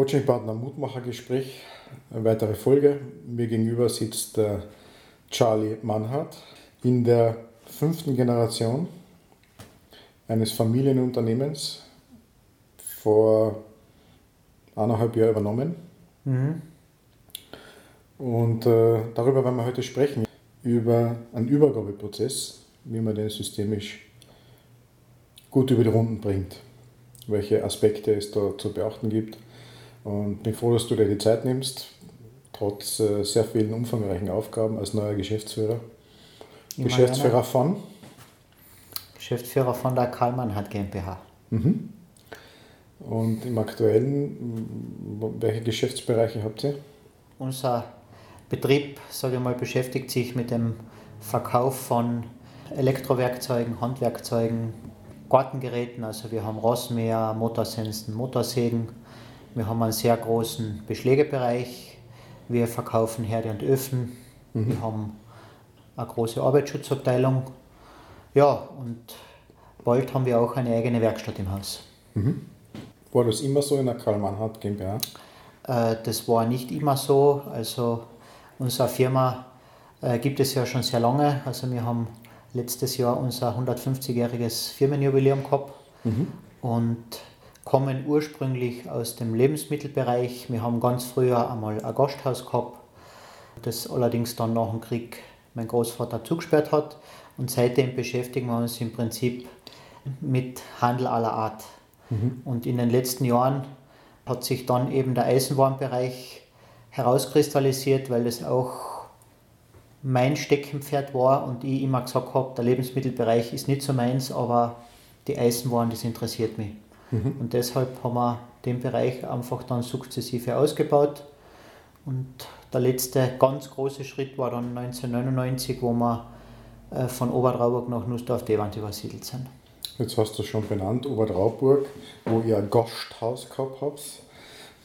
Coachingpartner Mutmachergespräch, eine weitere Folge. Mir gegenüber sitzt der Charlie Mannhardt in der fünften Generation eines Familienunternehmens vor eineinhalb Jahren übernommen. Mhm. Und äh, darüber werden wir heute sprechen, über einen Übergabeprozess, wie man den systemisch gut über die Runden bringt, welche Aspekte es da zu beachten gibt und bin froh, dass du dir die Zeit nimmst, trotz äh, sehr vielen umfangreichen Aufgaben als neuer Geschäftsführer. Immer Geschäftsführer gerne. von? Geschäftsführer von der Karlmann hat GmbH. Mhm. Und im aktuellen, welche Geschäftsbereiche habt ihr? Unser Betrieb, sage ich mal, beschäftigt sich mit dem Verkauf von Elektrowerkzeugen, Handwerkzeugen, Gartengeräten. Also wir haben Rossmäher, Motorsensen, Motorsägen, wir haben einen sehr großen Beschlägebereich. Wir verkaufen Herde und Öfen. Mhm. Wir haben eine große Arbeitsschutzabteilung. Ja, und bald haben wir auch eine eigene Werkstatt im Haus. Mhm. War das immer so in der Karl-Mannhardt GmbH? Äh, das war nicht immer so. Also unsere Firma äh, gibt es ja schon sehr lange. Also wir haben letztes Jahr unser 150-jähriges Firmenjubiläum gehabt. Mhm. Und kommen ursprünglich aus dem Lebensmittelbereich. Wir haben ganz früher einmal ein Gasthaus gehabt, das allerdings dann nach dem Krieg mein Großvater zugesperrt hat. Und seitdem beschäftigen wir uns im Prinzip mit Handel aller Art. Mhm. Und in den letzten Jahren hat sich dann eben der Eisenwarenbereich herauskristallisiert, weil das auch mein Steckenpferd war und ich immer gesagt habe, der Lebensmittelbereich ist nicht so meins, aber die Eisenwaren, das interessiert mich. Mhm. Und deshalb haben wir den Bereich einfach dann sukzessive ausgebaut. Und der letzte ganz große Schritt war dann 1999, wo wir äh, von Obertrauburg nach Nussdorf-Dewand übersiedelt sind. Jetzt hast du schon benannt, Obertrauburg, wo ihr ein Gasthaus gehabt habt.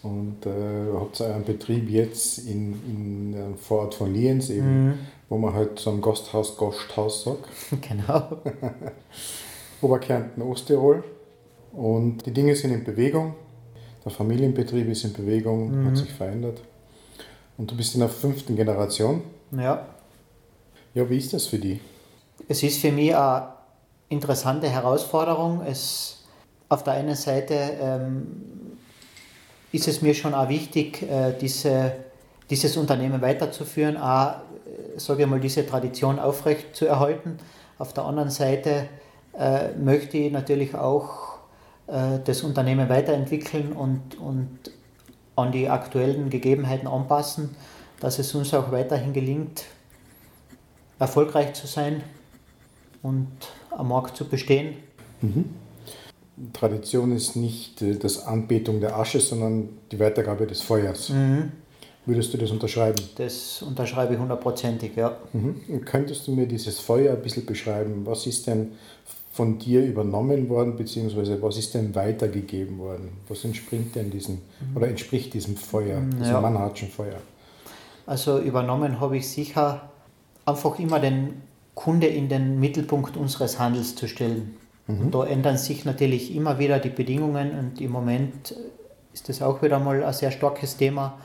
Und äh, habt ihr einen Betrieb jetzt in, in äh, Vorort von Lienz, eben, mhm. wo man halt so ein Gasthaus Gasthaus sagt. Genau. Oberkärnten, Osttirol. Und die Dinge sind in Bewegung. Der Familienbetrieb ist in Bewegung, mhm. hat sich verändert. Und du bist in der fünften Generation. Ja. Ja, wie ist das für dich? Es ist für mich eine interessante Herausforderung. Es, auf der einen Seite ähm, ist es mir schon auch wichtig, äh, diese, dieses Unternehmen weiterzuführen, auch, äh, sage ich mal, diese Tradition aufrecht zu erhalten. Auf der anderen Seite äh, möchte ich natürlich auch das Unternehmen weiterentwickeln und, und an die aktuellen Gegebenheiten anpassen, dass es uns auch weiterhin gelingt, erfolgreich zu sein und am Markt zu bestehen. Mhm. Tradition ist nicht äh, das Anbetung der Asche, sondern die Weitergabe des Feuers. Mhm. Würdest du das unterschreiben? Das unterschreibe ich hundertprozentig, ja. Mhm. Könntest du mir dieses Feuer ein bisschen beschreiben? Was ist denn von dir übernommen worden, beziehungsweise was ist denn weitergegeben worden? Was entspringt denn diesem oder entspricht diesem Feuer, diesem ja. Mannhartschen Feuer? Also übernommen habe ich sicher einfach immer den Kunde in den Mittelpunkt unseres Handels zu stellen. Mhm. Und da ändern sich natürlich immer wieder die Bedingungen und im Moment ist das auch wieder mal ein sehr starkes Thema.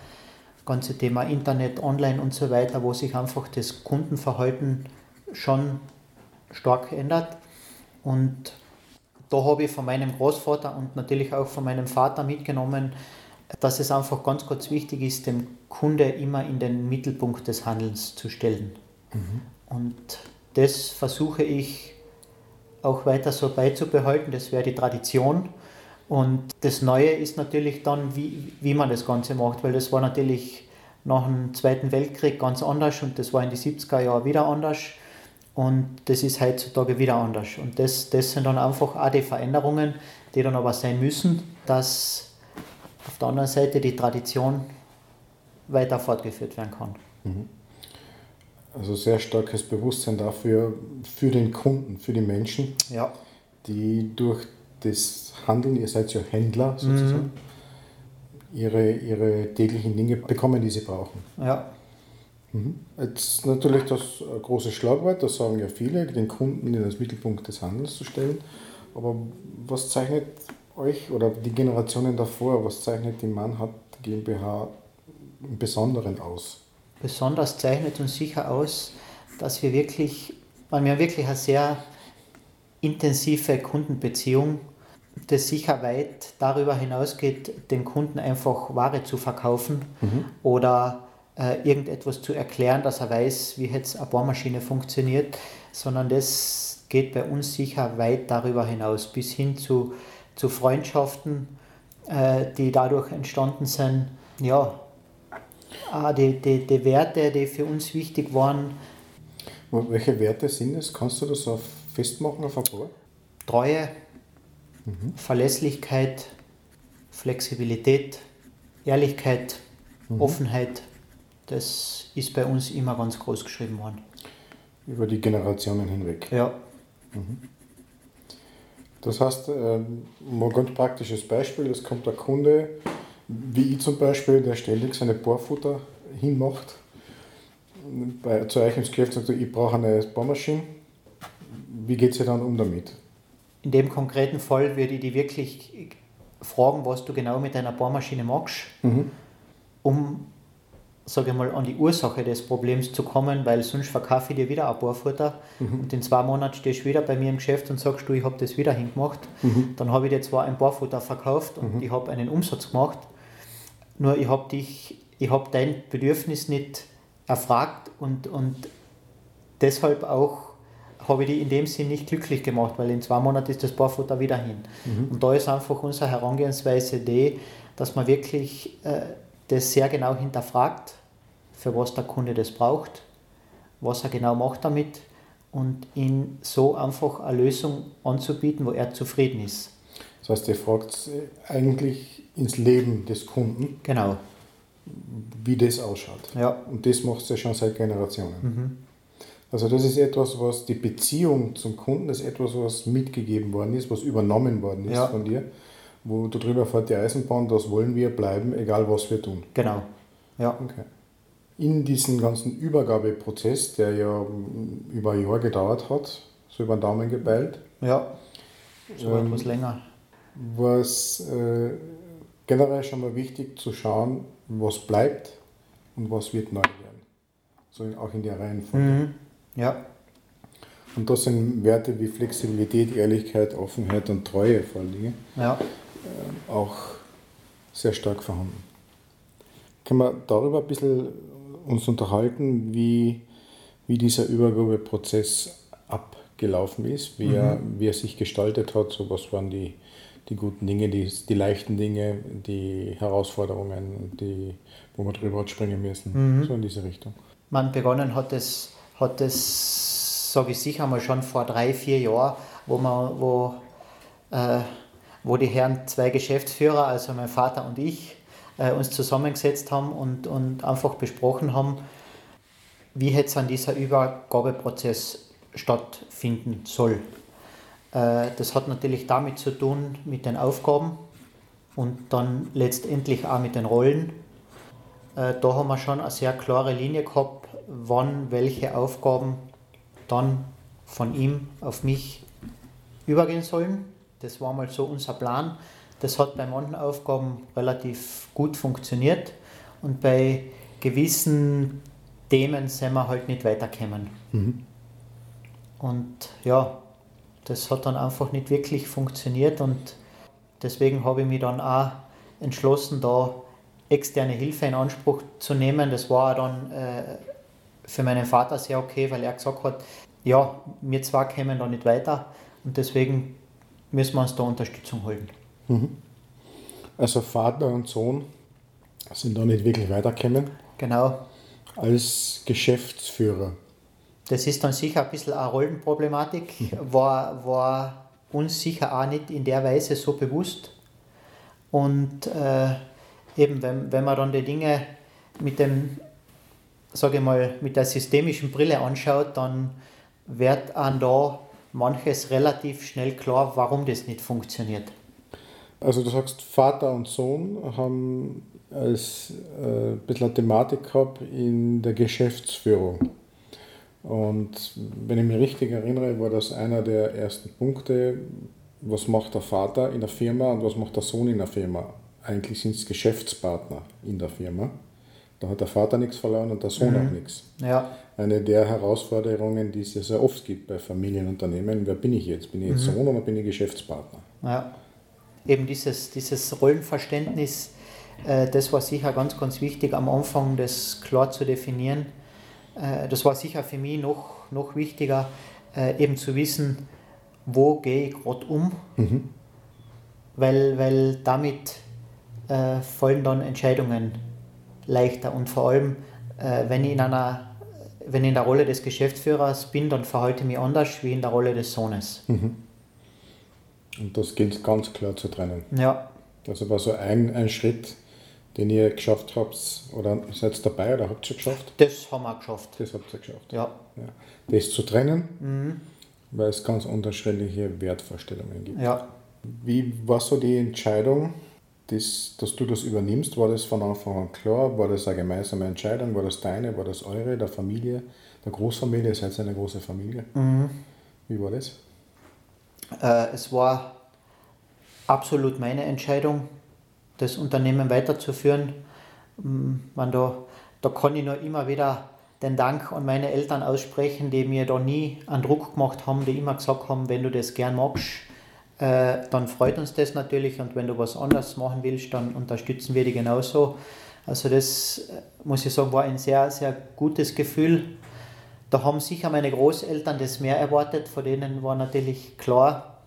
Das ganze Thema Internet, Online und so weiter, wo sich einfach das Kundenverhalten schon stark ändert. Und da habe ich von meinem Großvater und natürlich auch von meinem Vater mitgenommen, dass es einfach ganz, ganz wichtig ist, den Kunde immer in den Mittelpunkt des Handelns zu stellen. Mhm. Und das versuche ich auch weiter so beizubehalten. Das wäre die Tradition. Und das Neue ist natürlich dann, wie, wie man das Ganze macht, weil das war natürlich nach dem Zweiten Weltkrieg ganz anders und das war in die 70er Jahre wieder anders. Und das ist heutzutage wieder anders. Und das, das sind dann einfach auch die Veränderungen, die dann aber sein müssen, dass auf der anderen Seite die Tradition weiter fortgeführt werden kann. Mhm. Also sehr starkes Bewusstsein dafür, für den Kunden, für die Menschen, ja. die durch das Handeln, ihr seid ja Händler sozusagen, mhm. ihre, ihre täglichen Dinge bekommen, die sie brauchen. Ja. Mhm. Jetzt natürlich das große Schlagwort, das sagen ja viele, den Kunden in den Mittelpunkt des Handels zu stellen. Aber was zeichnet euch oder die Generationen davor, was zeichnet die Mannhardt GmbH im Besonderen aus? Besonders zeichnet uns sicher aus, dass wir wirklich, wir haben wirklich eine sehr intensive Kundenbeziehung, das sicher weit darüber hinausgeht, den Kunden einfach Ware zu verkaufen mhm. oder äh, irgendetwas zu erklären, dass er weiß, wie jetzt eine Bohrmaschine funktioniert, sondern das geht bei uns sicher weit darüber hinaus, bis hin zu, zu Freundschaften, äh, die dadurch entstanden sind. Ja, äh, die, die, die Werte, die für uns wichtig waren. Welche Werte sind es? Kannst du das auf festmachen auf ein paar? Treue, mhm. Verlässlichkeit, Flexibilität, Ehrlichkeit, mhm. Offenheit. Das ist bei uns immer ganz groß geschrieben worden. Über die Generationen hinweg. Ja. Mhm. Das heißt, ähm, mal ein ganz praktisches Beispiel, es kommt der Kunde, wie ich zum Beispiel, der ständig seine Bohrfutter hinmacht, bei, zu euch ins Geschäft sagt, ich brauche eine Bohrmaschine. Wie geht es dann um damit? In dem konkreten Fall würde ich die wirklich fragen, was du genau mit deiner Bohrmaschine magst, mhm. um sage ich mal, an die Ursache des Problems zu kommen, weil sonst verkaufe ich dir wieder ein Bohrfutter mhm. und in zwei Monaten stehst du wieder bei mir im Geschäft und sagst du, ich habe das wieder hingemacht. Mhm. Dann habe ich dir zwar ein Bohrfutter verkauft und mhm. ich habe einen Umsatz gemacht, nur ich habe dich, ich habe dein Bedürfnis nicht erfragt und, und deshalb auch habe ich dich in dem Sinn nicht glücklich gemacht, weil in zwei Monaten ist das Bohrfutter wieder hin. Mhm. Und da ist einfach unsere Herangehensweise die, dass man wirklich äh, das sehr genau hinterfragt für was der Kunde das braucht, was er genau macht damit und ihn so einfach eine Lösung anzubieten, wo er zufrieden ist. Das heißt, ihr fragt eigentlich ins Leben des Kunden. Genau. Wie das ausschaut. Ja. Und das macht ja schon seit Generationen. Mhm. Also das ist etwas, was die Beziehung zum Kunden ist etwas, was mitgegeben worden ist, was übernommen worden ist ja. von dir, wo du drüber fährt die Eisenbahn, das wollen wir bleiben, egal was wir tun. Genau. Ja. Okay in diesen ganzen Übergabeprozess, der ja über ein Jahr gedauert hat, so über den Daumen gebeilt. Ja, so ähm, etwas länger. War es äh, generell schon mal wichtig zu schauen, was bleibt und was wird neu werden. So auch in der Reihenfolge. Mhm. Ja. Und das sind Werte wie Flexibilität, Ehrlichkeit, Offenheit und Treue vor allen Dingen ja. äh, auch sehr stark vorhanden. Können wir darüber ein bisschen uns unterhalten, wie, wie dieser Übergabeprozess abgelaufen ist, wie, mhm. er, wie er sich gestaltet hat, so was waren die, die guten Dinge, die, die leichten Dinge, die Herausforderungen, die, wo man drüber hat springen müssen, mhm. so in diese Richtung. Man begonnen hat es, hat es sage ich sicher mal schon vor drei, vier Jahren, wo man, wo, äh, wo die Herren zwei Geschäftsführer, also mein Vater und ich, äh, uns zusammengesetzt haben und, und einfach besprochen haben, wie jetzt an dieser Übergabeprozess stattfinden soll. Äh, das hat natürlich damit zu tun mit den Aufgaben und dann letztendlich auch mit den Rollen. Äh, da haben wir schon eine sehr klare Linie gehabt, wann welche Aufgaben dann von ihm auf mich übergehen sollen. Das war mal so unser Plan. Das hat bei manchen Aufgaben relativ gut funktioniert und bei gewissen Themen sind wir halt nicht weitergekommen. Mhm. Und ja, das hat dann einfach nicht wirklich funktioniert und deswegen habe ich mich dann auch entschlossen, da externe Hilfe in Anspruch zu nehmen. Das war dann äh, für meinen Vater sehr okay, weil er gesagt hat, ja, wir zwar kommen da nicht weiter und deswegen müssen wir uns da Unterstützung holen. Mhm. Also Vater und Sohn sind da nicht wirklich weitergekommen. Genau. Als Geschäftsführer. Das ist dann sicher ein bisschen eine Rollenproblematik, war, war uns sicher auch nicht in der Weise so bewusst. Und äh, eben, wenn, wenn man dann die Dinge mit dem, sage ich mal, mit der systemischen Brille anschaut, dann wird einem da manches relativ schnell klar, warum das nicht funktioniert. Also du sagst, Vater und Sohn haben als äh, ein bisschen eine Thematik gehabt in der Geschäftsführung. Und wenn ich mich richtig erinnere, war das einer der ersten Punkte, was macht der Vater in der Firma und was macht der Sohn in der Firma. Eigentlich sind es Geschäftspartner in der Firma. Da hat der Vater nichts verloren und der Sohn mhm. auch nichts. Ja. Eine der Herausforderungen, die es ja sehr oft gibt bei Familienunternehmen. Wer bin ich jetzt? Bin ich jetzt mhm. Sohn oder bin ich Geschäftspartner? Ja. Eben dieses, dieses Rollenverständnis, äh, das war sicher ganz, ganz wichtig am Anfang, das klar zu definieren. Äh, das war sicher für mich noch, noch wichtiger, äh, eben zu wissen, wo gehe ich gerade um, mhm. weil, weil damit äh, fallen dann Entscheidungen leichter und vor allem, äh, wenn, ich in einer, wenn ich in der Rolle des Geschäftsführers bin, dann verhalte ich mich anders wie in der Rolle des Sohnes. Mhm. Und das gilt ganz klar zu trennen. Ja. Das war so ein, ein Schritt, den ihr geschafft habt, oder seid ihr dabei oder habt ihr geschafft? Das haben wir geschafft. Das habt ihr geschafft. Ja. ja. Das zu trennen, mhm. weil es ganz unterschiedliche Wertvorstellungen gibt. Ja. Wie war so die Entscheidung, das, dass du das übernimmst? War das von Anfang an klar? War das eine gemeinsame Entscheidung? War das deine? War das eure, der Familie, der Großfamilie? Ihr seid eine große Familie. Mhm. Wie war das? Äh, es war absolut meine Entscheidung das Unternehmen weiterzuführen. Man, da, da kann ich nur immer wieder den Dank an meine Eltern aussprechen, die mir da nie einen Druck gemacht haben, die immer gesagt haben, wenn du das gern magst, äh, dann freut uns das natürlich und wenn du was anderes machen willst, dann unterstützen wir dich genauso. Also das, äh, muss ich sagen, war ein sehr, sehr gutes Gefühl. Da haben sicher meine Großeltern das mehr erwartet, von denen war natürlich klar,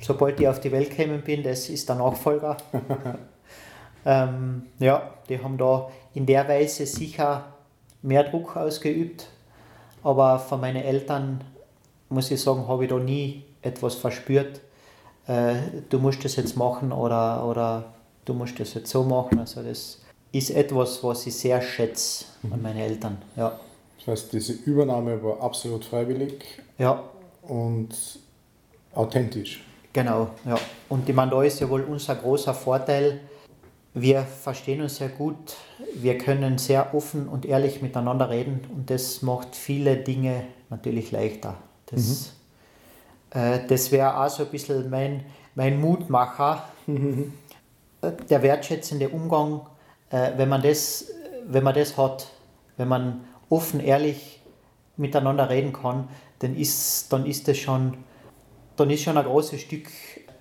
sobald ich auf die Welt gekommen bin, das ist der Nachfolger. ähm, ja, die haben da in der Weise sicher mehr Druck ausgeübt, aber von meinen Eltern, muss ich sagen, habe ich da nie etwas verspürt, äh, du musst das jetzt machen oder, oder du musst das jetzt so machen. Also das ist etwas, was ich sehr schätze an mhm. meine Eltern. Ja. Das heißt, diese Übernahme war absolut freiwillig ja. und authentisch. Genau, ja. Und ich meine, da ist ja wohl unser großer Vorteil. Wir verstehen uns sehr gut, wir können sehr offen und ehrlich miteinander reden und das macht viele Dinge natürlich leichter. Das, mhm. äh, das wäre auch so ein bisschen mein, mein Mutmacher, mhm. der wertschätzende Umgang, äh, wenn, man das, wenn man das hat, wenn man offen, ehrlich miteinander reden kann, dann ist, dann ist das schon dann ist schon ein großes Stück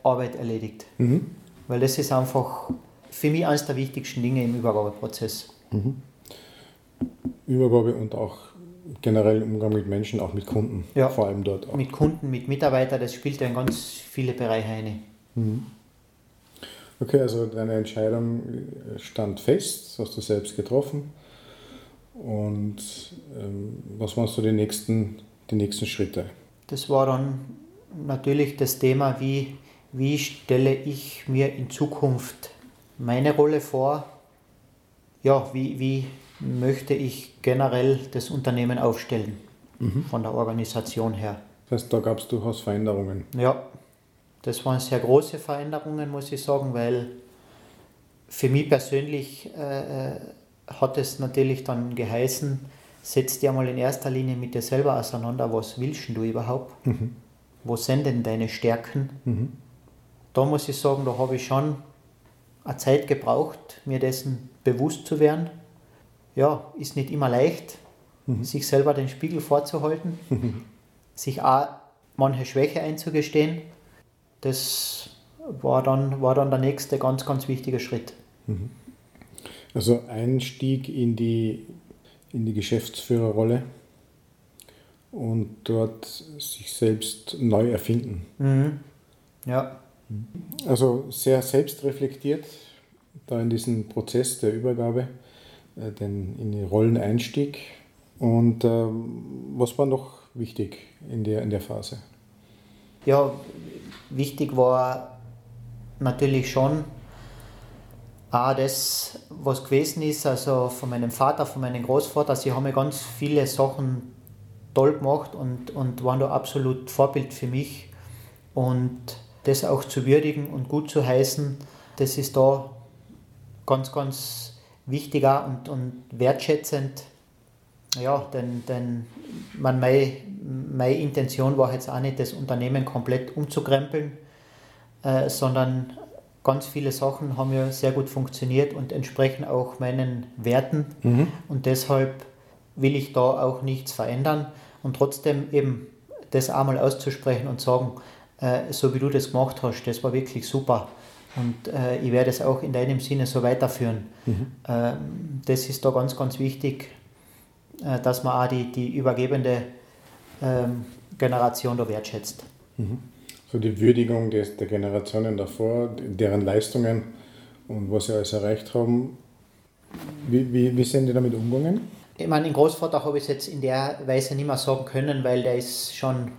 Arbeit erledigt. Mhm. Weil das ist einfach für mich eines der wichtigsten Dinge im Übergabeprozess. Mhm. Übergabe und auch generell Umgang mit Menschen, auch mit Kunden, ja, vor allem dort. Auch. Mit Kunden, mit Mitarbeitern, das spielt ja in ganz viele Bereiche ein. Mhm. Okay, also deine Entscheidung stand fest, hast du selbst getroffen. Und ähm, was waren so die nächsten, die nächsten Schritte? Das war dann natürlich das Thema, wie, wie stelle ich mir in Zukunft meine Rolle vor? Ja, wie, wie möchte ich generell das Unternehmen aufstellen, mhm. von der Organisation her? Das heißt, da gab es durchaus Veränderungen. Ja, das waren sehr große Veränderungen, muss ich sagen, weil für mich persönlich äh, äh hat es natürlich dann geheißen, setz dir mal in erster Linie mit dir selber auseinander, was willst du überhaupt? Mhm wo sind denn deine Stärken? Mhm. Da muss ich sagen, da habe ich schon eine Zeit gebraucht, mir dessen bewusst zu werden. Ja, ist nicht immer leicht, mhm. sich selber den Spiegel vorzuhalten, mhm. sich auch manche Schwäche einzugestehen. Das war dann, war dann der nächste ganz, ganz wichtige Schritt. Also Einstieg in die, in die Geschäftsführerrolle und dort sich selbst neu erfinden. Mhm. Ja. Also sehr selbstreflektiert da in diesen Prozess der Übergabe, äh, den, in den Rolleneinstieg. Und äh, was war noch wichtig in der, in der Phase? Ja, wichtig war natürlich schon auch das, was gewesen ist, also von meinem Vater, von meinem Großvater. Sie haben ja ganz viele Sachen toll gemacht und, und waren da absolut Vorbild für mich. Und das auch zu würdigen und gut zu heißen, das ist da ganz, ganz wichtiger und, und wertschätzend. Ja, denn, denn man, meine, meine Intention war jetzt auch nicht, das Unternehmen komplett umzukrempeln. äh, sondern ganz viele Sachen haben ja sehr gut funktioniert und entsprechen auch meinen Werten. Mhm. Und deshalb will ich da auch nichts verändern und trotzdem eben das einmal auszusprechen und sagen, äh, so wie du das gemacht hast, das war wirklich super. Und äh, ich werde es auch in deinem Sinne so weiterführen. Mhm. Ähm, das ist da ganz, ganz wichtig, äh, dass man auch die, die übergebende ähm, Generation da wertschätzt. Mhm. So die Würdigung des, der Generationen davor, deren Leistungen und was sie alles erreicht haben. Wie, wie, wie sind die damit umgegangen? Ich meine, den Großvater habe ich jetzt in der Weise nicht mehr sagen können, weil der ist schon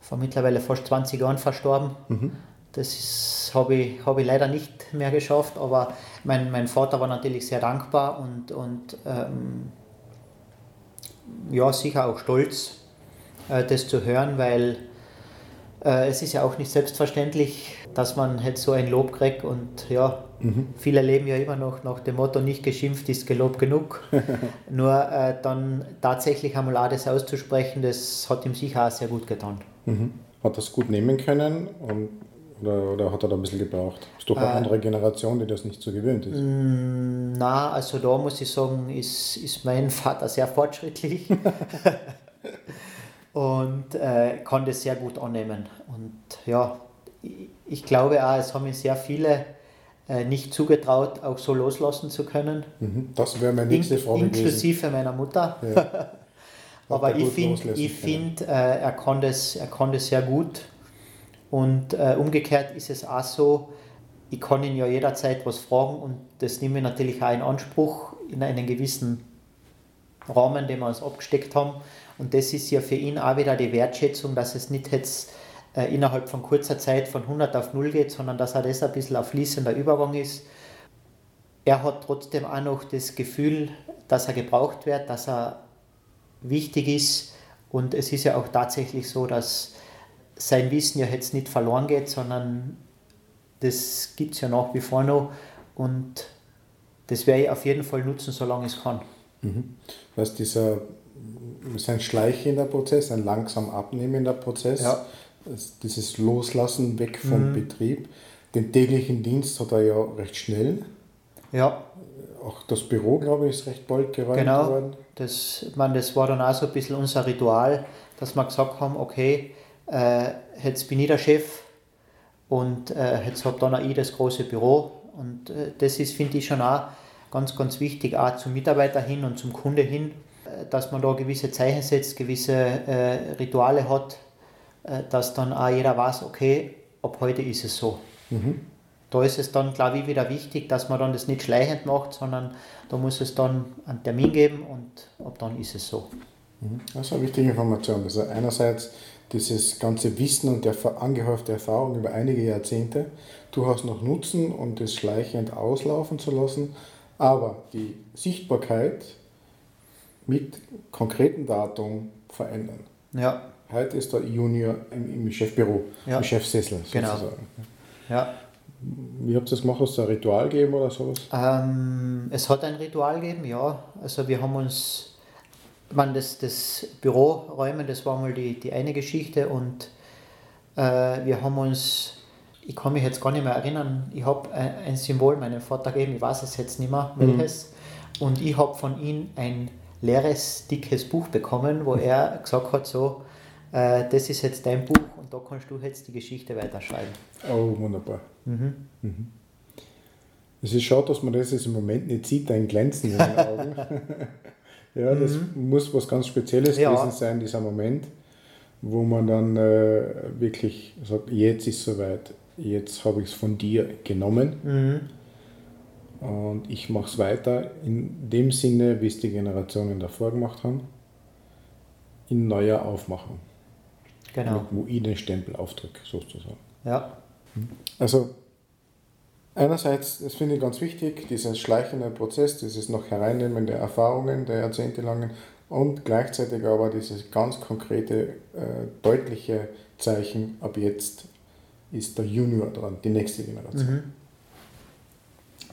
vor mittlerweile fast 20 Jahren verstorben. Mhm. Das habe ich, hab ich leider nicht mehr geschafft, aber mein, mein Vater war natürlich sehr dankbar und, und ähm, ja, sicher auch stolz, äh, das zu hören, weil es ist ja auch nicht selbstverständlich, dass man halt so ein Lob kriegt und ja, mhm. viele leben ja immer noch nach dem Motto, nicht geschimpft ist gelobt genug. Nur äh, dann tatsächlich einmal auch das auszusprechen, das hat ihm sicher auch sehr gut getan. Mhm. Hat das gut nehmen können und, oder, oder hat er da ein bisschen gebraucht? Ist doch eine äh, andere Generation, die das nicht so gewöhnt ist. Mm, na, also da muss ich sagen, ist, ist mein Vater sehr fortschrittlich. und äh, kann das sehr gut annehmen. Und ja, ich, glaube auch, es haben mir sehr viele äh, nicht zugetraut, auch so loslassen zu können. Mhm. Das wäre meine nächste Frage Inklusive gewesen. meiner Mutter. Ja. Aber ich finde, find, äh, er, kann das, er kann das sehr gut. Und äh, umgekehrt ist es auch so, ich kann ihn ja jederzeit was fragen und das nehme ich natürlich auch in Anspruch in einen gewissen Rahmen, den wir uns abgesteckt haben. Und das ist ja für ihn auch wieder die Wertschätzung, dass es nicht jetzt äh, innerhalb von kurzer Zeit von 100 auf 0 geht, sondern dass er das ein bisschen ein fließender Übergang ist. Er hat trotzdem auch noch das Gefühl, dass er gebraucht wird, dass er wichtig ist. Und es ist ja auch tatsächlich so, dass sein Wissen ja jetzt nicht verloren geht, sondern das gibt es ja nach wie vor noch. Und das werde ich auf jeden Fall nutzen, solange es kann. Mhm. Was dieser ist ein schleichender Prozess, ein langsam abnehmender Prozess. Ja. Dieses Loslassen weg vom mhm. Betrieb. Den täglichen Dienst hat er ja recht schnell. Ja. Auch das Büro, glaube ich, ist recht bald geräumt genau. worden. Das, man, das war dann auch so ein bisschen unser Ritual, dass wir gesagt haben, okay, äh, jetzt bin ich der Chef und äh, jetzt habe dann auch ich das große Büro. Und äh, das ist, finde ich, schon auch ganz, ganz wichtig, auch zum Mitarbeiter hin und zum Kunde hin dass man da gewisse Zeichen setzt, gewisse äh, Rituale hat, äh, dass dann auch jeder weiß, okay, ab heute ist es so. Mhm. Da ist es dann, glaube ich, wieder wichtig, dass man dann das nicht schleichend macht, sondern da muss es dann einen Termin geben und ab dann ist es so. Mhm. Das ist eine wichtige Information. Also einerseits dieses ganze Wissen und der angehäufte Erfahrung über einige Jahrzehnte durchaus noch nutzen und es schleichend auslaufen zu lassen, aber die Sichtbarkeit mit konkretem Datum verändern. Ja. Heute ist der Junior im, im Chefbüro, ja. im Chefsessel genau. sozusagen. Ja. Wie habt ihr das gemacht? Hast du ein Ritual gegeben oder sowas? Ähm, es hat ein Ritual gegeben, ja. Also wir haben uns, man das, das Büroräumen, das war mal die, die eine Geschichte und äh, wir haben uns, ich kann mich jetzt gar nicht mehr erinnern, ich habe ein, ein, Symbol meinem Vater gegeben, ich weiß es jetzt nicht mehr, welches, mhm. und ich habe von ihm ein leeres, dickes Buch bekommen, wo er gesagt hat, so, äh, das ist jetzt dein Buch und da kannst du jetzt die Geschichte weiterschreiben. Oh, wunderbar. Mhm. Mhm. Es ist schade, dass man das jetzt im Moment nicht sieht, dein Glänzen in den Augen. ja, das mhm. muss was ganz Spezielles ja. gewesen sein, dieser Moment, wo man dann äh, wirklich sagt, jetzt ist es soweit, jetzt habe ich es von dir genommen mhm. Und ich mache es weiter in dem Sinne, wie es die Generationen davor gemacht haben, in neuer Aufmachung. Genau. Wo ich den Stempel aufdrücke, sozusagen. Ja. Also, einerseits, das finde ich ganz wichtig, dieser schleichende Prozess, dieses noch Hereinnehmen der Erfahrungen der jahrzehntelangen und gleichzeitig aber dieses ganz konkrete, äh, deutliche Zeichen, ab jetzt ist der Junior dran, die nächste Generation. Mhm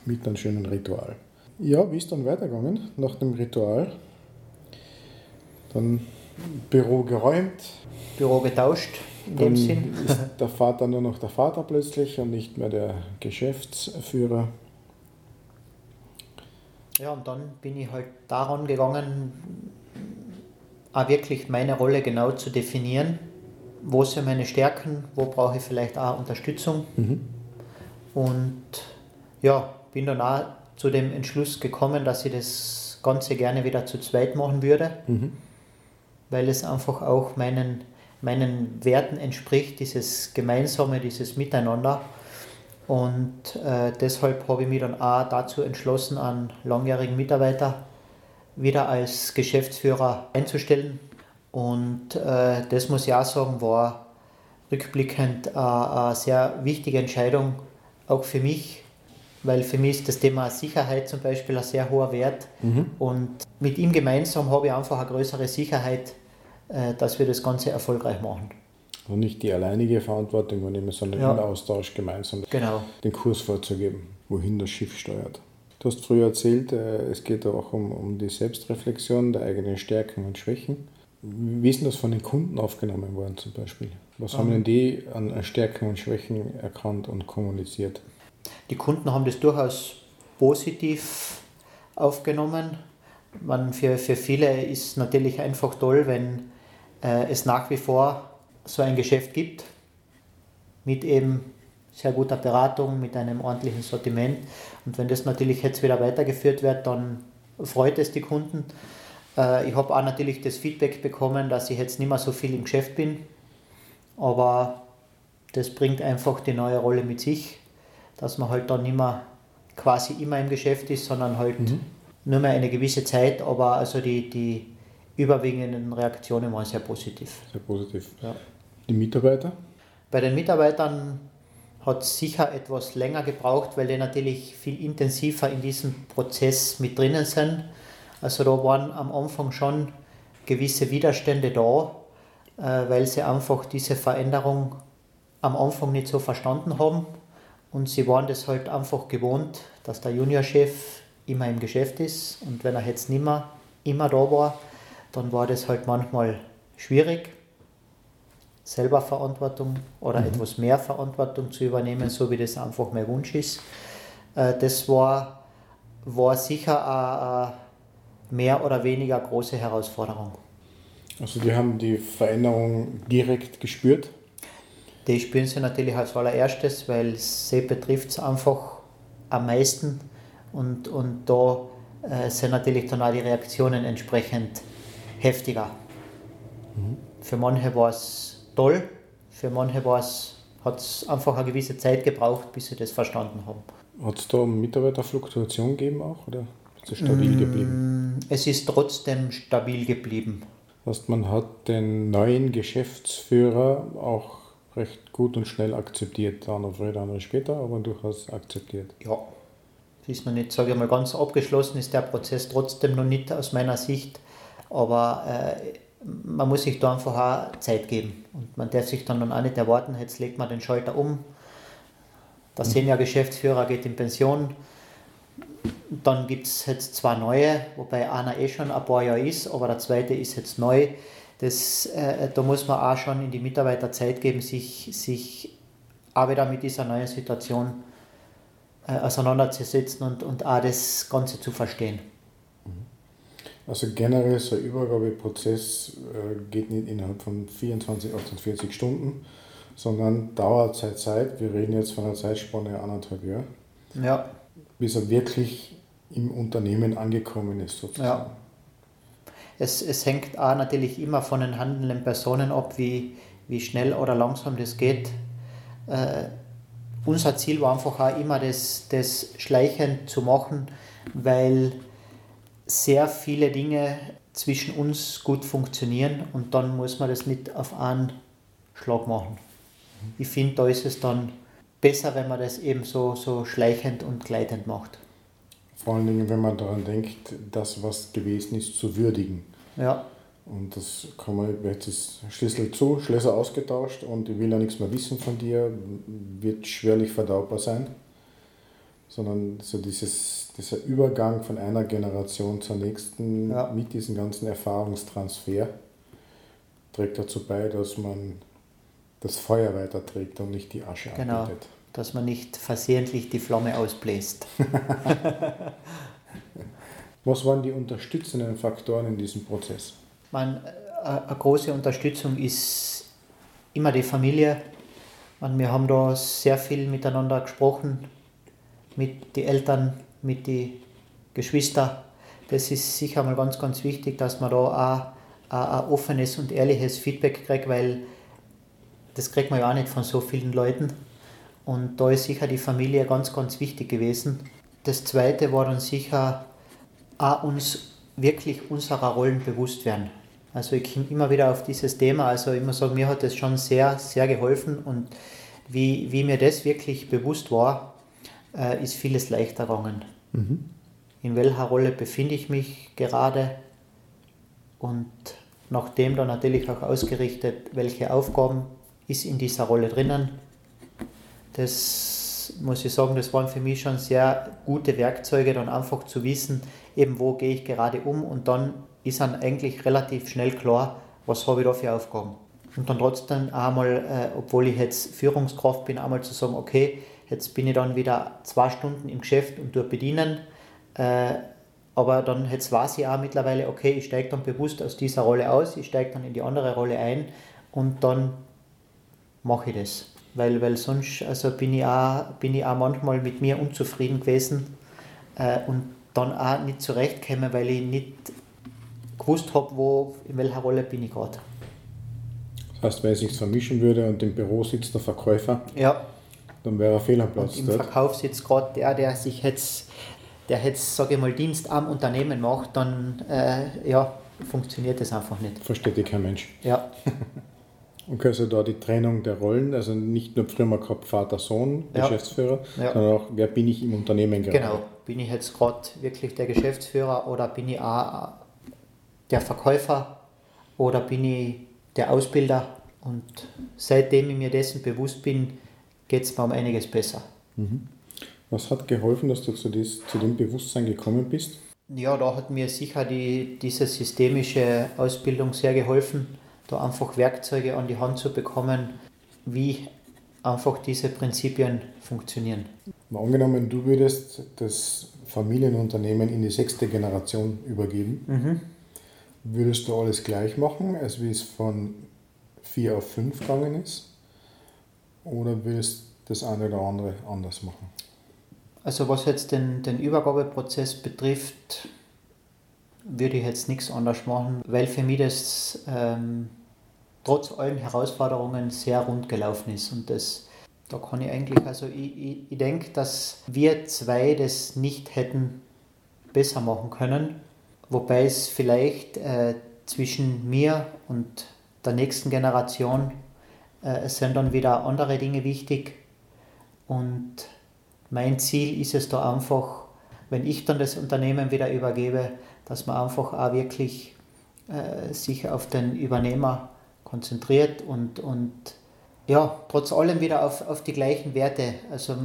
mit einem schönen Ritual. Ja, wie ist dann weitergegangen nach dem Ritual? Dann Büro geräumt. Büro getauscht, in dem Sinn. ist der Vater nur noch der Vater plötzlich und nicht mehr der Geschäftsführer. Ja, und dann bin ich halt daran gegangen, auch wirklich meine Rolle genau zu definieren. Wo sind meine Stärken, wo brauche ich vielleicht auch Unterstützung. Und ja, bin dann auch zu dem Entschluss gekommen, dass ich das Ganze gerne wieder zu zweit machen würde, weil es einfach auch meinen, meinen Werten entspricht, dieses Gemeinsame, dieses Miteinander. Und äh, deshalb habe ich mich dann auch dazu entschlossen, einen langjährigen Mitarbeiter wieder als Geschäftsführer einzustellen. Und äh, das muss ich auch sagen, war rückblickend äh, eine sehr wichtige Entscheidung, auch für mich, weil für mich ist das Thema Sicherheit zum Beispiel ein sehr hoher Wert. Und mit ihm gemeinsam habe ich einfach eine größere Sicherheit, äh, dass wir das Ganze erfolgreich machen. Also nicht die alleinige Verantwortung übernehmen, sondern Ja. im Austausch gemeinsam Genau. den Kurs vorzugeben, wohin das Schiff steuert. Du hast früher erzählt, äh, es geht auch um, um die Selbstreflexion der eigenen Stärken und Schwächen. Wie ist denn das von den Kunden aufgenommen worden zum Beispiel? Was haben denn die an Stärken und Schwächen erkannt und kommuniziert? Die Kunden haben das durchaus positiv aufgenommen. Man, für, für viele ist natürlich einfach toll, wenn äh, es nach wie vor so ein Geschäft gibt, mit eben sehr guter Beratung, mit einem ordentlichen Sortiment. Und wenn das natürlich jetzt wieder weitergeführt wird, dann freut es die Kunden. Äh, ich habe auch natürlich das Feedback bekommen, dass ich jetzt nicht mehr so viel im Geschäft bin, aber das bringt einfach die neue Rolle mit sich, dass man halt dann nicht mehr quasi immer im Geschäft ist, sondern halt nur mehr eine gewisse Zeit, aber also die, die überwiegenden Reaktionen waren sehr positiv. Sehr positiv. Ja. Die Mitarbeiter? Bei den Mitarbeitern hat es sicher etwas länger gebraucht, weil die natürlich viel intensiver in diesem Prozess mit drinnen sind. Also da waren am Anfang schon gewisse Widerstände da, äh, weil sie einfach diese Veränderung am Anfang nicht so verstanden haben. Und sie waren das halt einfach gewohnt, dass der Juniorchef immer im Geschäft ist. Und wenn er jetzt nicht mehr immer da war, dann war das halt manchmal schwierig selber Verantwortung oder etwas mehr Verantwortung zu übernehmen, so wie das einfach mein Wunsch ist. Äh, Das war, war sicher eine, eine mehr oder weniger große Herausforderung. Also die haben die Veränderung direkt gespürt. Die spüren sie natürlich als allererstes, weil sie betrifft es einfach am meisten und, und da äh, sind natürlich dann auch die Reaktionen entsprechend heftiger. Für manche war es toll, für manche hat es einfach eine gewisse Zeit gebraucht, bis sie das verstanden haben. Hat es da Mitarbeiterfluktuation gegeben auch oder ist es stabil geblieben? Es ist trotzdem stabil geblieben. Das heißt, man hat den neuen Geschäftsführer auch recht gut und schnell akzeptiert. Der andere früher, der andere später, aber durchaus akzeptiert. Ja, ist noch nicht, sage ich mal, ganz abgeschlossen, ist der Prozess trotzdem noch nicht aus meiner Sicht, aber äh, man muss sich da einfach auch Zeit geben und man darf sich dann auch nicht erwarten, jetzt legt man den Schalter um, der Senior-Geschäftsführer geht in Pension, dann gibt es jetzt zwei neue, wobei einer eh schon ein paar Jahre ist, aber der zweite ist jetzt neu. Das, äh, da muss man auch schon in die Mitarbeiter Zeit geben, sich, sich auch wieder mit dieser neuen Situation äh, auseinanderzusetzen und, und auch das Ganze zu verstehen. Also generell so ein Übergabeprozess äh, geht nicht innerhalb von 24, 48 Stunden, sondern dauert seit Zeit. Wir reden jetzt von einer Zeitspanne anderthalb Jahre, Ja, bis er wirklich im Unternehmen angekommen ist sozusagen. Ja. Es, es hängt auch natürlich immer von den handelnden Personen ab, wie, wie schnell oder langsam das geht. Äh, unser Ziel war einfach auch immer, das, das schleichend zu machen, weil sehr viele Dinge zwischen uns gut funktionieren und dann muss man das nicht auf einen Schlag machen. Ich finde, da ist es dann besser, wenn man das eben so, so schleichend und gleitend macht. Vor allen Dingen, wenn man daran denkt, das, was gewesen ist, zu würdigen. Ja, Und das kann man, jetzt ist Schlüssel zu, Schlösser ausgetauscht und ich will ja nichts mehr wissen von dir, wird schwerlich verdaubar sein. Sondern so dieses, dieser Übergang von einer Generation zur nächsten Ja. mit diesem ganzen Erfahrungstransfer, trägt dazu bei, dass man das Feuer weiterträgt und nicht die Asche genau, abbildet. Dass man nicht versehentlich die Flamme ausbläst. Was waren die unterstützenden Faktoren in diesem Prozess? Man, äh, eine große Unterstützung ist immer die Familie. Man, wir haben da sehr viel miteinander gesprochen, mit den Eltern, mit den Geschwistern. Das ist sicher mal ganz, ganz wichtig, dass man da auch ein offenes und ehrliches Feedback kriegt, weil das kriegt man ja auch nicht von so vielen Leuten. Und da ist sicher die Familie ganz, ganz wichtig gewesen. Das Zweite war dann sicher auch uns wirklich unserer Rollen bewusst werden. Also ich komme immer wieder auf dieses Thema, also immer sagen, mir hat das schon sehr, sehr geholfen und wie, wie mir das wirklich bewusst war, äh, ist vieles leichter gegangen. Mhm. In welcher Rolle befinde ich mich gerade und nachdem dann natürlich auch ausgerichtet, welche Aufgaben ist in dieser Rolle drinnen. Das muss ich sagen, das waren für mich schon sehr gute Werkzeuge, dann einfach zu wissen, eben wo gehe ich gerade um und dann ist dann eigentlich relativ schnell klar, was habe ich da für Aufgaben. Und dann trotzdem einmal, äh, obwohl ich jetzt Führungskraft bin, einmal zu sagen, okay, jetzt bin ich dann wieder zwei Stunden im Geschäft und dort bedienen. Äh, aber dann jetzt weiß ich auch mittlerweile, okay, ich steige dann bewusst aus dieser Rolle aus, ich steige dann in die andere Rolle ein und dann mache ich das. Weil, weil sonst also bin, ich auch, bin ich auch manchmal mit mir unzufrieden gewesen äh, und dann auch nicht zurechtgekommen, weil ich nicht gewusst habe, wo, in welcher Rolle bin ich gerade. Das heißt, wenn ich es vermischen würde und im Büro sitzt der Verkäufer, ja. dann wäre er fehl am Platz. Im Verkauf sitzt gerade der, der sich jetzt, der jetzt, sage ich mal, Dienst am Unternehmen macht, dann äh, ja, funktioniert das einfach nicht. Versteht dich kein Mensch. Ja. Okay, also da die Trennung der Rollen, also nicht nur früher mal gehabt Vater-Sohn, ja. Geschäftsführer, ja. sondern auch, wer bin ich im Unternehmen gerade? Genau, bin ich jetzt gerade wirklich der Geschäftsführer oder bin ich auch der Verkäufer oder bin ich der Ausbilder? Und seitdem ich mir dessen bewusst bin, geht es mir um einiges besser. Mhm. Was hat geholfen, dass du zu, dies, zu dem Bewusstsein gekommen bist? Ja, da hat mir sicher die, diese systemische Ausbildung sehr geholfen da einfach Werkzeuge an die Hand zu bekommen, wie einfach diese Prinzipien funktionieren. Mal angenommen, du würdest das Familienunternehmen in die sechste Generation übergeben, mhm. würdest du alles gleich machen, als wie es von vier auf fünf gegangen ist? Oder würdest du das eine oder andere anders machen? Also was jetzt den, den Übergabeprozess betrifft, würde ich jetzt nichts anders machen, weil für mich das ähm, trotz allen Herausforderungen sehr rund gelaufen ist. Und das, da kann ich eigentlich, also ich, ich, ich denke, dass wir zwei das nicht hätten besser machen können, wobei es vielleicht äh, zwischen mir und der nächsten Generation äh, sind dann wieder andere Dinge wichtig. Und mein Ziel ist es da einfach, wenn ich dann das Unternehmen wieder übergebe, dass man einfach auch wirklich äh, sich auf den Übernehmer konzentriert und, und ja, trotz allem wieder auf, auf die gleichen Werte. Also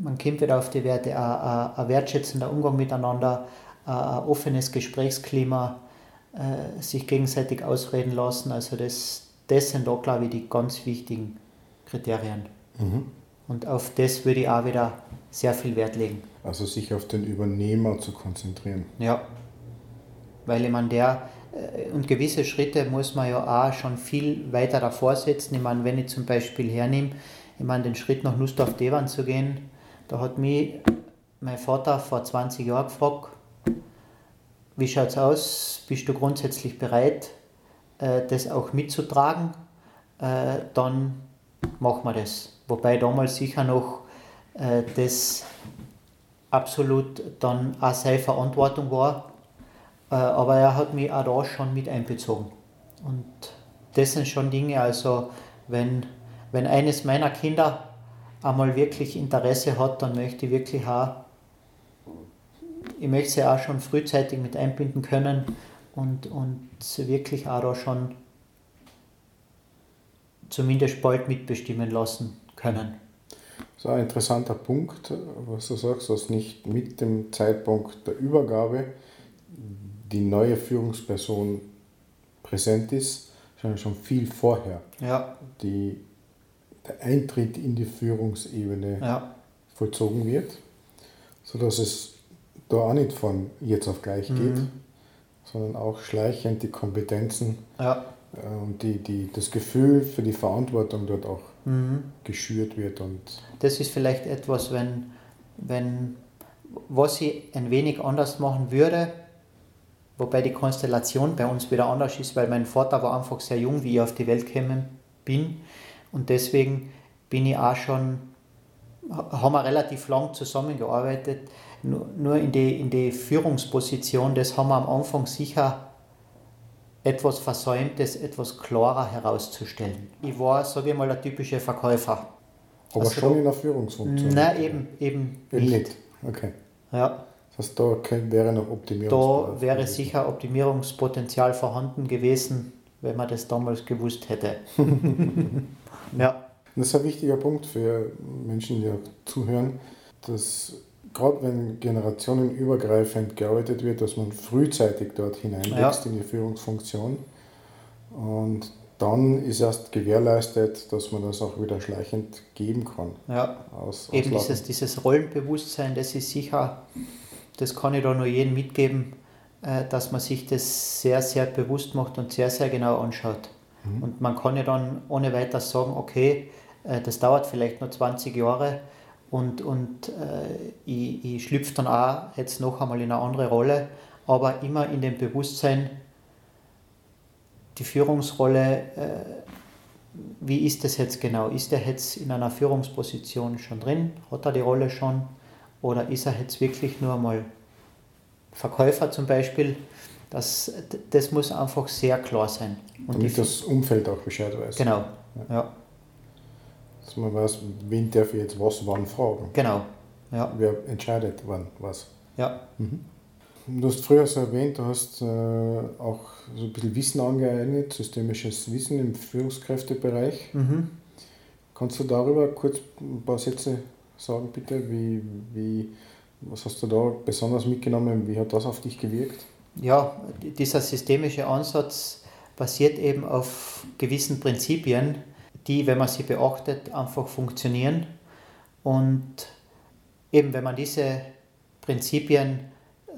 man kommt wieder auf die Werte, ein, ein wertschätzender Umgang miteinander, ein offenes Gesprächsklima, äh, sich gegenseitig ausreden lassen. Also das, das sind da, glaube ich, die ganz wichtigen Kriterien. Mhm. Und auf das würde ich auch wieder sehr viel Wert legen. Also sich auf den Übernehmer zu konzentrieren. Ja, weil ich meine, der, äh, und gewisse Schritte muss man ja auch schon viel weiter davor setzen. Ich meine, wenn ich zum Beispiel hernehme, ich meine, den Schritt nach Nussdorf Devan zu gehen, da hat mich mein Vater vor 20 Jahren gefragt, wie schaut es aus, bist du grundsätzlich bereit, äh, das auch mitzutragen, äh, dann machen wir das. Wobei damals sicher noch das absolut dann auch seine Verantwortung war, äh, aber er hat mich auch da schon mit einbezogen. Und das sind schon Dinge, also wenn, wenn eines meiner Kinder einmal wirklich Interesse hat, dann möchte ich wirklich auch, ich möchte sie auch schon frühzeitig mit einbinden können und, und sie wirklich auch da schon zumindest bald mitbestimmen lassen können. So ein interessanter Punkt, was du sagst, dass nicht mit dem Zeitpunkt der Übergabe die neue Führungsperson präsent ist, wahrscheinlich schon viel vorher Ja, die, der Eintritt in die Führungsebene ja, vollzogen wird, sodass es da auch nicht von jetzt auf gleich geht, Mhm. sondern auch schleichend die Kompetenzen ja. äh, und die, die, das Gefühl für die Verantwortung dort auch Mhm. geschürt wird. Und Das ist vielleicht etwas, wenn, wenn was ich ein wenig anders machen würde, wobei die Konstellation bei uns wieder anders ist, weil mein Vater war einfach sehr jung, wie ich auf die Welt gekommen bin und deswegen bin ich auch schon, ha- haben wir relativ lang zusammengearbeitet, nur, nur in die, in die Führungsposition, das haben wir am Anfang sicher etwas versäumt, das etwas klarer herauszustellen. Ich war, sage ich mal, der typische Verkäufer. aber Also schon da- in der Führungsfunktion. Nein, eben, eben Eben nicht. nicht. Okay. Ja, Das heißt, da wäre noch Optimierungsbedarf. da wäre sicher Optimierungspotenzial vorhanden gewesen, wenn man das damals gewusst hätte. ja, Das ist ein wichtiger Punkt für Menschen, die auch zuhören, dass gerade wenn generationenübergreifend gearbeitet wird, dass man frühzeitig dort hineinwächst in die Führungsfunktion. Und dann ist erst gewährleistet, dass man das auch wieder schleichend geben kann. ja. Aus, Eben dieses, dieses Rollenbewusstsein, das ist sicher, das kann ich da nur jedem mitgeben, äh, dass man sich das sehr, sehr bewusst macht und sehr, sehr genau anschaut. Und man kann ja dann ohne weiteres sagen, okay, äh, das dauert vielleicht noch 20 Jahre und, und äh, ich, ich schlüpfe dann auch jetzt noch einmal in eine andere Rolle, aber immer in dem Bewusstsein, die Führungsrolle, äh, wie ist das jetzt genau? Ist er jetzt in einer Führungsposition schon drin? Hat er die Rolle schon? Oder ist er jetzt wirklich nur mal Verkäufer zum Beispiel? Das, das muss einfach sehr klar sein. Und Damit das Umfeld auch Bescheid weiß. genau, ja, Dass man weiß, wen darf ich jetzt was wann fragen. genau, ja, Wer entscheidet wann was. ja, Du hast früher so erwähnt, du hast äh, auch so ein bisschen Wissen angeeignet, systemisches Wissen im Führungskräftebereich. mhm. Kannst du darüber kurz ein paar Sätze sagen, bitte? Wie, wie, was hast du da besonders mitgenommen? Wie hat das auf dich gewirkt? ja, dieser systemische Ansatz basiert eben auf gewissen Prinzipien, die, wenn man sie beachtet, einfach funktionieren. Und eben, wenn man diese Prinzipien,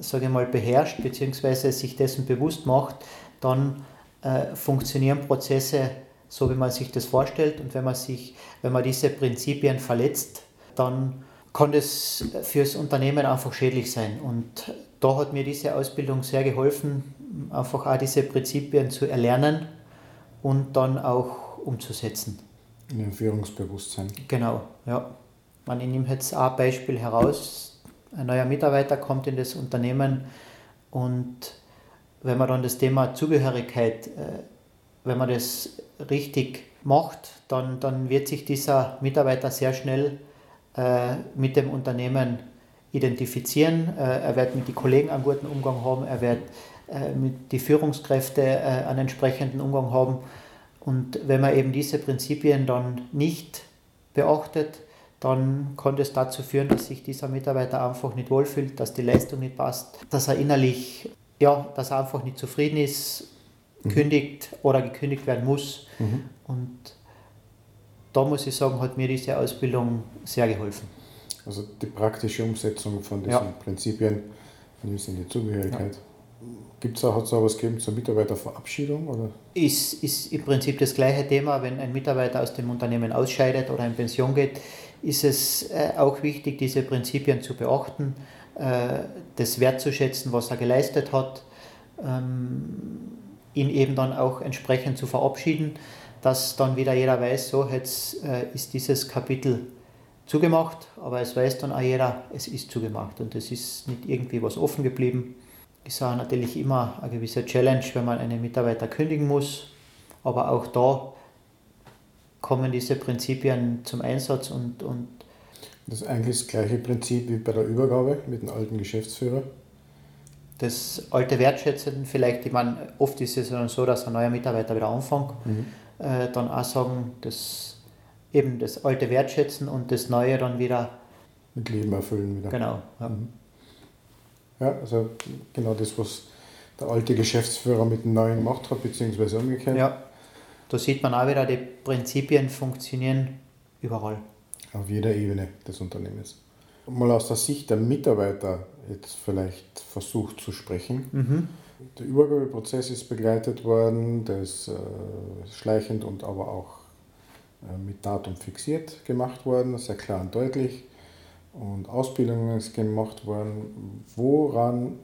sage ich mal, beherrscht, beziehungsweise sich dessen bewusst macht, dann äh, funktionieren Prozesse so, wie man sich das vorstellt. Und wenn man, sich, wenn man diese Prinzipien verletzt, dann kann das fürs Unternehmen einfach schädlich sein. Und da hat mir diese Ausbildung sehr geholfen, einfach auch diese Prinzipien zu erlernen und dann auch umzusetzen. In dem Führungsbewusstsein. Genau, ja. Man, nehme jetzt ein Beispiel heraus. Ein neuer Mitarbeiter kommt in das Unternehmen und wenn man dann das Thema Zugehörigkeit, äh, wenn man das richtig macht, dann, dann wird sich dieser Mitarbeiter sehr schnell äh, mit dem Unternehmen identifizieren. Äh, er wird mit den Kollegen einen guten Umgang haben, er wird mit den Führungskräften einen entsprechenden Umgang haben. Und wenn man eben diese Prinzipien dann nicht beachtet, dann kann das dazu führen, dass sich dieser Mitarbeiter einfach nicht wohlfühlt, dass die Leistung nicht passt, dass er innerlich, ja, dass er einfach nicht zufrieden ist, kündigt oder gekündigt werden muss. Und da muss ich sagen, hat mir diese Ausbildung sehr geholfen. Also die praktische Umsetzung von diesen Ja. Prinzipien in dem Sinne Zugehörigkeit. Hat es auch was gegeben zur Mitarbeiterverabschiedung? Oder? Ist, ist im Prinzip das gleiche Thema, wenn ein Mitarbeiter aus dem Unternehmen ausscheidet oder in Pension geht, ist es äh, auch wichtig, diese Prinzipien zu beachten, äh, das wertzuschätzen, was er geleistet hat, ähm, ihn eben dann auch entsprechend zu verabschieden, dass dann wieder jeder weiß, so jetzt äh, ist dieses Kapitel zugemacht, aber es weiß dann auch jeder, es ist zugemacht und es ist nicht irgendwie was offen geblieben. Ist auch natürlich immer eine gewisse Challenge, wenn man einen Mitarbeiter kündigen muss, aber auch da kommen diese Prinzipien zum Einsatz und, und Das ist eigentlich das gleiche Prinzip wie bei der Übergabe mit dem alten Geschäftsführer. das alte Wertschätzen vielleicht, ich meine, oft ist es dann so, dass ein neuer Mitarbeiter wieder anfängt, äh, dann auch sagen, das eben das alte Wertschätzen und das neue dann wieder, Mit Leben erfüllen wieder. genau. Ja. Ja, also genau das, was der alte Geschäftsführer mit dem neuen gemacht hat, beziehungsweise umgekehrt. ja, da sieht man auch wieder, die Prinzipien funktionieren überall. Auf jeder Ebene des Unternehmens. Mal aus der Sicht der Mitarbeiter jetzt vielleicht versucht zu sprechen. Mhm. Der Übergabeprozess ist begleitet worden, der ist äh, schleichend und aber auch äh, mit Datum fixiert gemacht worden, sehr klar und deutlich. Und Ausbildung ist gemacht worden. Woran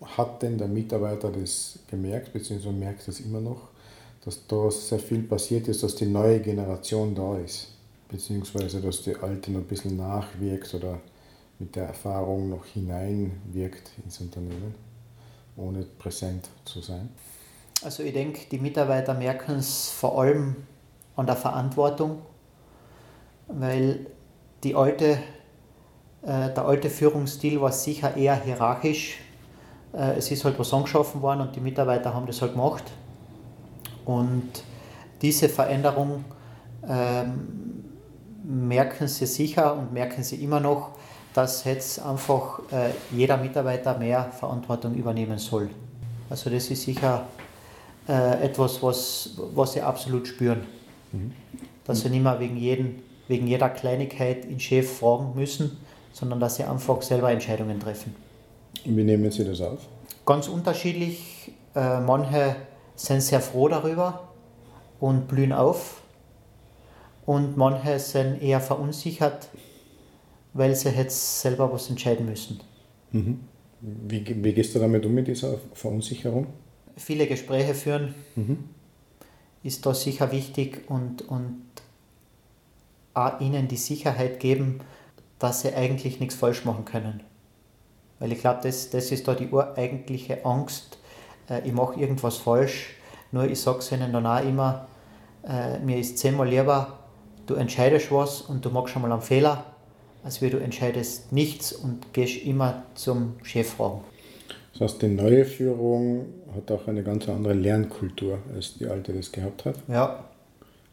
hat denn der Mitarbeiter das gemerkt, beziehungsweise merkt es immer noch, dass da sehr viel passiert ist, dass die neue Generation da ist, beziehungsweise dass die alte noch ein bisschen nachwirkt oder mit der Erfahrung noch hineinwirkt ins Unternehmen, ohne präsent zu sein? Also ich denke, die Mitarbeiter merken es vor allem an der Verantwortung, weil die alte, der alte Führungsstil war sicher eher hierarchisch. Äh, es ist halt was angeschaffen worden und die Mitarbeiter haben das halt gemacht. Und diese Veränderung ähm, merken sie sicher und merken sie immer noch, dass jetzt einfach äh, jeder Mitarbeiter mehr Verantwortung übernehmen soll. Also das ist sicher äh, etwas, was, was sie absolut spüren. Mhm. Dass sie nicht mehr wegen, jeden, wegen jeder Kleinigkeit den Chef fragen müssen, sondern dass sie einfach selber Entscheidungen treffen. Wie nehmen Sie das auf? Ganz unterschiedlich. Äh, manche sind sehr froh darüber und blühen auf. Und manche sind eher verunsichert, weil sie jetzt selber was entscheiden müssen. Mhm. Wie, wie gehst du damit um mit dieser Verunsicherung? Viele Gespräche führen mhm. ist da sicher wichtig und, und auch ihnen die Sicherheit geben, dass sie eigentlich nichts falsch machen können. Weil ich glaube, das, das ist da die ureigentliche Angst, äh, ich mache irgendwas falsch. Nur ich sage es ihnen dann auch immer, äh, mir ist zehnmal lieber, du entscheidest was und du machst schon mal einen Fehler, als wie du entscheidest nichts und gehst immer zum Chef fragen. Das heißt, die neue Führung hat auch eine ganz andere Lernkultur, als die alte das gehabt hat. Ja.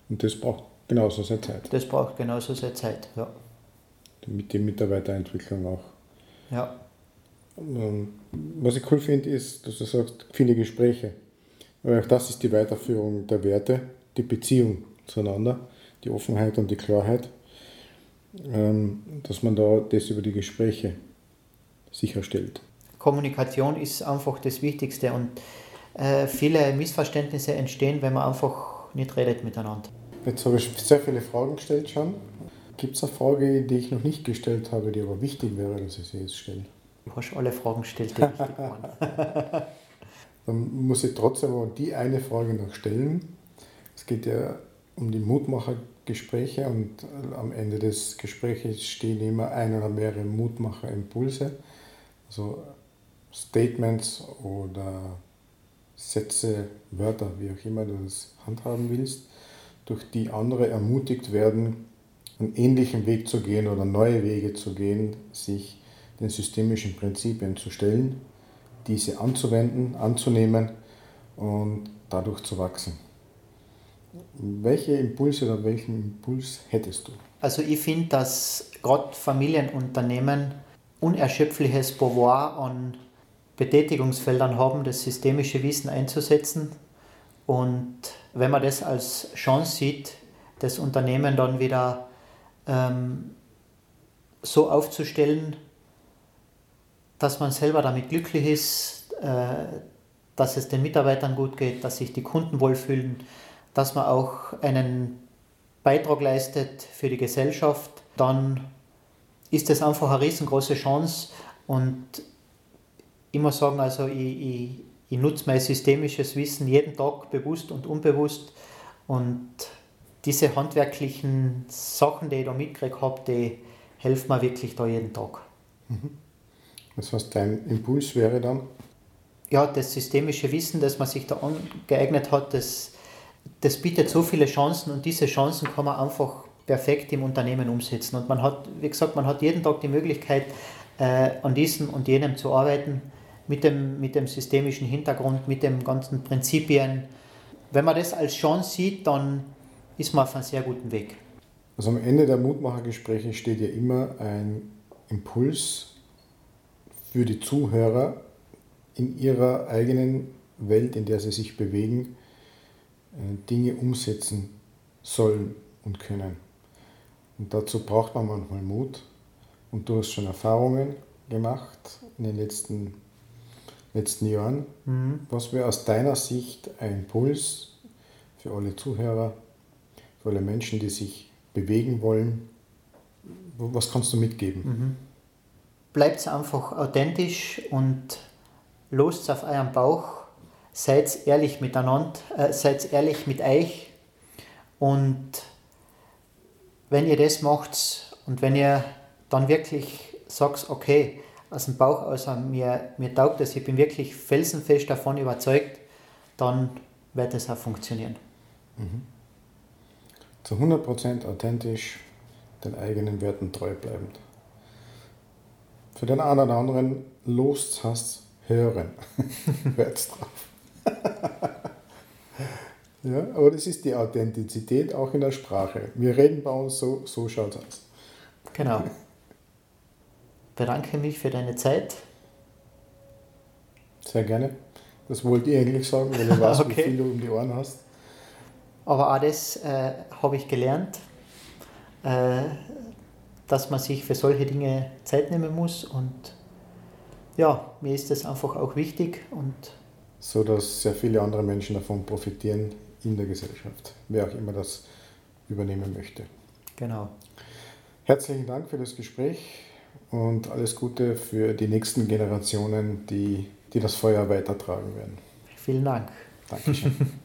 Und das braucht genauso seine Zeit. Das braucht genauso seine Zeit, ja. Mit der Mitarbeiterentwicklung auch. Ja. Ähm, was ich cool finde, ist, dass du sagst, viele Gespräche. Weil auch das ist die Weiterführung der Werte, die Beziehung zueinander, die Offenheit und die Klarheit, ähm, dass man da das über die Gespräche sicherstellt. Kommunikation ist einfach das Wichtigste und äh, viele Missverständnisse entstehen, wenn man einfach nicht redet miteinander. Jetzt habe ich sehr viele Fragen gestellt schon. Gibt es eine Frage, die ich noch nicht gestellt habe, die aber wichtig wäre, dass ich sie jetzt stelle? Du hast alle Fragen gestellt, die wichtig waren. Dann muss ich trotzdem die eine Frage noch stellen. Es geht ja um die Mutmachergespräche und am Ende des Gesprächs stehen immer ein oder mehrere Mutmacherimpulse, also Statements oder Sätze, Wörter, wie auch immer du das handhaben willst, durch die andere ermutigt werden, einen ähnlichen Weg zu gehen oder neue Wege zu gehen, sich den systemischen Prinzipien zu stellen, diese anzuwenden, anzunehmen und dadurch zu wachsen. Welche Impulse oder welchen Impuls hättest du? Also ich finde, dass gerade Familienunternehmen unerschöpfliches Pouvoir an Betätigungsfeldern haben, das systemische Wissen einzusetzen. Und wenn man das als Chance sieht, das Unternehmen dann wieder ähm, so aufzustellen, dass man selber damit glücklich ist, äh, dass es den Mitarbeitern gut geht, dass sich die Kunden wohlfühlen, dass man auch einen Beitrag leistet für die Gesellschaft, dann ist das einfach eine riesengroße Chance. Und muss sagen, also ich, ich, ich nutze mein systemisches Wissen jeden Tag bewusst und unbewusst. Und diese handwerklichen Sachen, die ich da mitgekriegt habe, die helfen mir wirklich da jeden Tag. Mhm. Was heißt, dein Impuls wäre dann? Ja, das systemische Wissen, das man sich da angeeignet hat, das, das bietet so viele Chancen und diese Chancen kann man einfach perfekt im Unternehmen umsetzen. Und man hat, wie gesagt, man hat jeden Tag die Möglichkeit, äh, an diesem und jenem zu arbeiten, mit dem, mit dem systemischen Hintergrund, mit den ganzen Prinzipien. Wenn man das als Chance sieht, dann ist man auf einem sehr guten Weg. Also am Ende der Mutmachergespräche steht ja immer ein Impuls für die Zuhörer in ihrer eigenen Welt, in der sie sich bewegen, Dinge umsetzen sollen und können. Und dazu braucht man manchmal Mut. Und du hast schon Erfahrungen gemacht in den letzten, letzten Jahren. Mhm. Was wäre aus deiner Sicht ein Impuls für alle Zuhörer, alle Menschen, die sich bewegen wollen? Was kannst du mitgeben? Mhm. Bleibt einfach authentisch und lost auf euren Bauch. Seid ehrlich miteinander, äh, seid ehrlich mit euch und wenn ihr das macht und wenn ihr dann wirklich sagt, okay, aus dem Bauch aus, mir, mir taugt das, ich bin wirklich felsenfest davon überzeugt, dann wird es auch funktionieren. Mhm. Zu 100% authentisch, den eigenen Werten treu bleibend. Für den einen oder anderen Lust hast, hören. Hört's drauf. Ja, aber das ist die Authentizität auch in der Sprache. Wir reden bei uns so, so schaut es aus. Genau. Bedanke mich für deine Zeit. Sehr gerne. Das wollte ich eigentlich sagen, weil ich weiß, okay. wie viel du um die Ohren hast. Aber auch das äh, habe ich gelernt, äh, dass man sich für solche Dinge Zeit nehmen muss. Und ja, mir ist das einfach auch wichtig. Und so dass sehr viele andere Menschen davon profitieren, in der Gesellschaft, wer auch immer das übernehmen möchte. Genau. Herzlichen Dank für das Gespräch und alles Gute für die nächsten Generationen, die, die das Feuer weitertragen werden. Vielen Dank. Dankeschön.